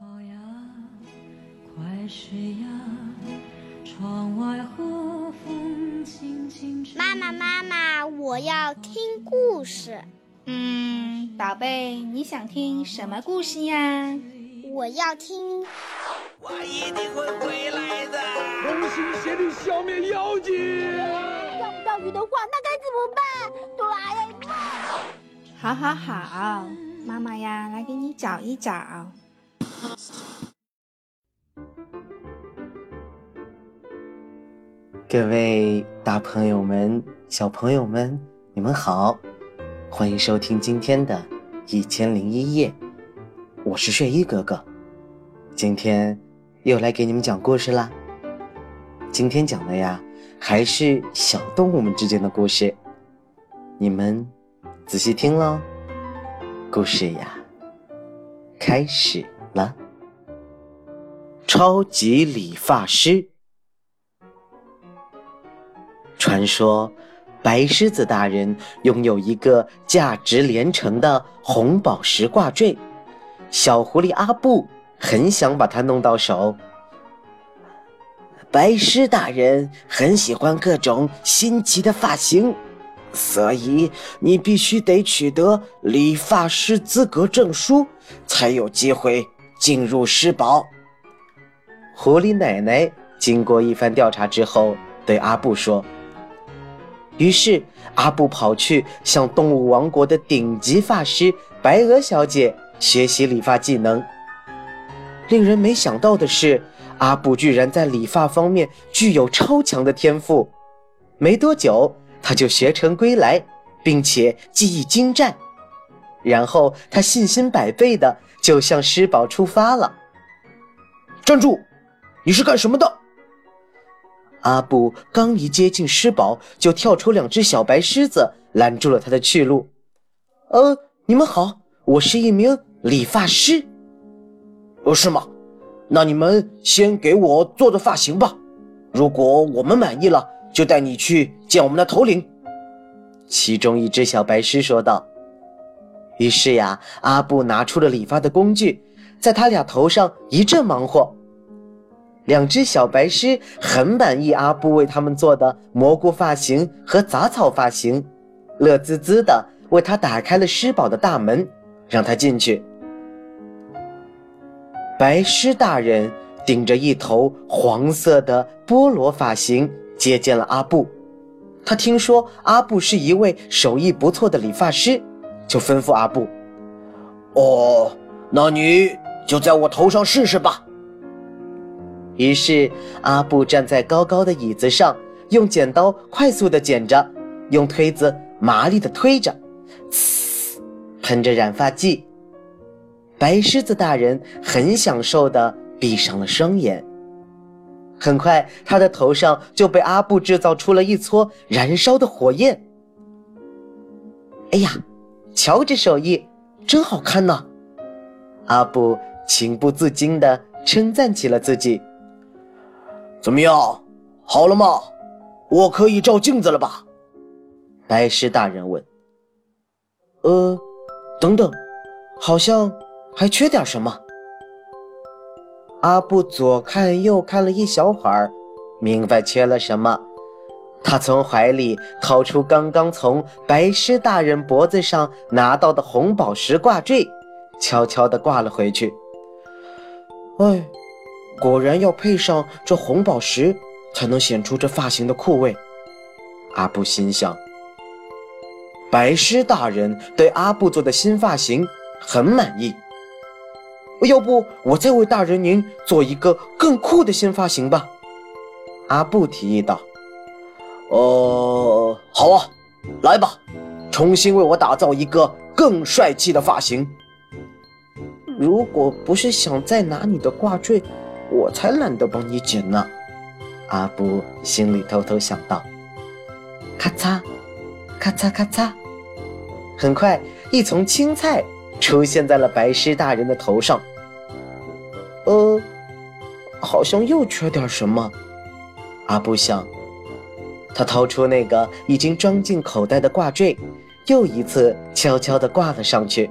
宝呀，快睡呀，窗外和风轻轻吹。妈妈，妈妈，我要听故事。嗯，宝贝，你想听什么故事呀？我要听。我一定会回来的。同心协力消灭妖精。钓不到鱼的话，那该怎么办？哆啦 A 梦。好好好，妈妈呀，来给你找一找。各位大朋友们、小朋友们，你们好，欢迎收听今天的《一千零一夜》，我是睡衣哥哥，今天又来给你们讲故事啦。今天讲的呀，还是小动物们之间的故事，你们仔细听喽。故事呀，开始了。超级理发师。传说，白狮子大人拥有一个价值连城的红宝石挂坠，小狐狸阿布很想把它弄到手。白狮大人很喜欢各种新奇的发型，所以你必须得取得理发师资格证书，才有机会进入狮堡。狐狸奶奶经过一番调查之后，对阿布说。于是，阿布跑去向动物王国的顶级发师白鹅小姐学习理发技能。令人没想到的是，阿布居然在理发方面具有超强的天赋。没多久，他就学成归来，并且技艺精湛。然后，他信心百倍的就向狮堡出发了。站住！你是干什么的？阿布刚一接近狮堡，就跳出两只小白狮子，拦住了他的去路。呃，你们好，我是一名理发师。哦，是吗？那你们先给我做做发型吧。如果我们满意了，就带你去见我们的头领。其中一只小白狮说道。于是呀，阿布拿出了理发的工具，在他俩头上一阵忙活。两只小白狮很满意阿布为他们做的蘑菇发型和杂草发型，乐滋滋的为他打开了狮堡的大门，让他进去。白狮大人顶着一头黄色的菠萝发型接见了阿布，他听说阿布是一位手艺不错的理发师，就吩咐阿布：“哦，那你就在我头上试试吧。”于是，阿布站在高高的椅子上，用剪刀快速地剪着，用推子麻利地推着，呲，喷着染发剂。白狮子大人很享受地闭上了双眼。很快，他的头上就被阿布制造出了一撮燃烧的火焰。哎呀，瞧这手艺，真好看呐！阿布情不自禁地称赞起了自己。怎么样，好了吗？我可以照镜子了吧？白狮大人问。呃，等等，好像还缺点什么。阿布左看右看了一小会儿，明白缺了什么。他从怀里掏出刚刚从白狮大人脖子上拿到的红宝石挂坠，悄悄地挂了回去。哎。果然要配上这红宝石，才能显出这发型的酷味。阿布心想。白狮大人对阿布做的新发型很满意。要不我再为大人您做一个更酷的新发型吧？阿布提议道。呃，好啊，来吧，重新为我打造一个更帅气的发型。如果不是想再拿你的挂坠。我才懒得帮你剪呢，阿布心里偷偷想到。咔嚓，咔嚓咔嚓，很快一丛青菜出现在了白狮大人的头上。呃，好像又缺点什么。阿布想，他掏出那个已经装进口袋的挂坠，又一次悄悄地挂了上去。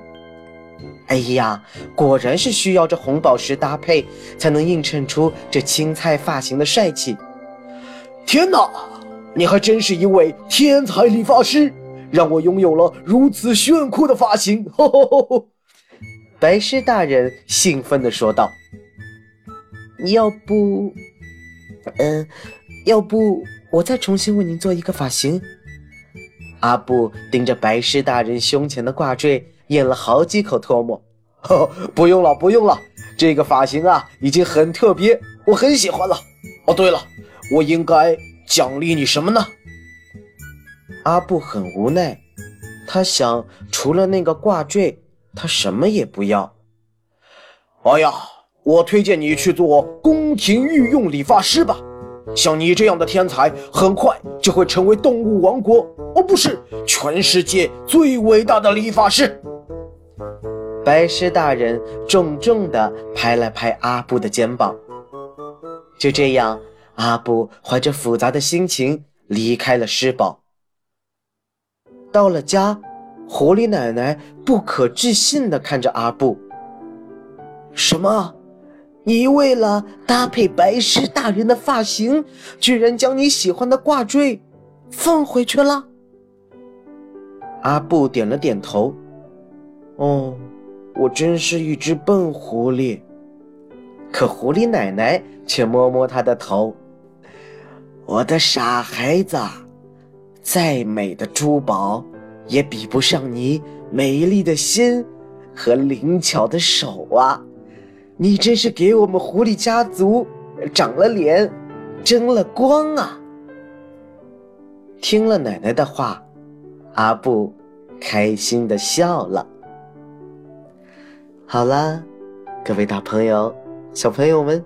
哎呀，果然是需要这红宝石搭配，才能映衬出这青菜发型的帅气。天哪，你还真是一位天才理发师，让我拥有了如此炫酷的发型！吼吼吼吼！白狮大人兴奋地说道：“要不，嗯，要不我再重新为您做一个发型？”阿布盯着白狮大人胸前的挂坠。咽了好几口唾沫，呵 不用了，不用了，这个发型啊已经很特别，我很喜欢了。哦，对了，我应该奖励你什么呢？阿布很无奈，他想，除了那个挂坠，他什么也不要。哎呀，我推荐你去做宫廷御用理发师吧，像你这样的天才，很快就会成为动物王国，哦，不是，全世界最伟大的理发师。白狮大人重重地拍了拍阿布的肩膀。就这样，阿布怀着复杂的心情离开了狮堡。到了家，狐狸奶奶不可置信地看着阿布：“什么？你为了搭配白狮大人的发型，居然将你喜欢的挂坠放回去了？”阿布点了点头：“哦。”我真是一只笨狐狸，可狐狸奶奶却摸摸他的头。我的傻孩子，再美的珠宝也比不上你美丽的心和灵巧的手啊！你真是给我们狐狸家族长了脸，争了光啊！听了奶奶的话，阿布开心的笑了。好啦，各位大朋友、小朋友们，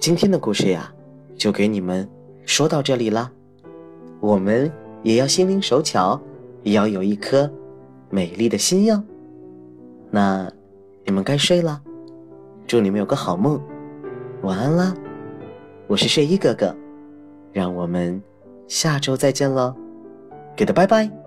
今天的故事呀，就给你们说到这里啦。我们也要心灵手巧，也要有一颗美丽的心哟。那你们该睡了，祝你们有个好梦，晚安啦！我是睡衣哥哥，让我们下周再见喽，给的拜拜。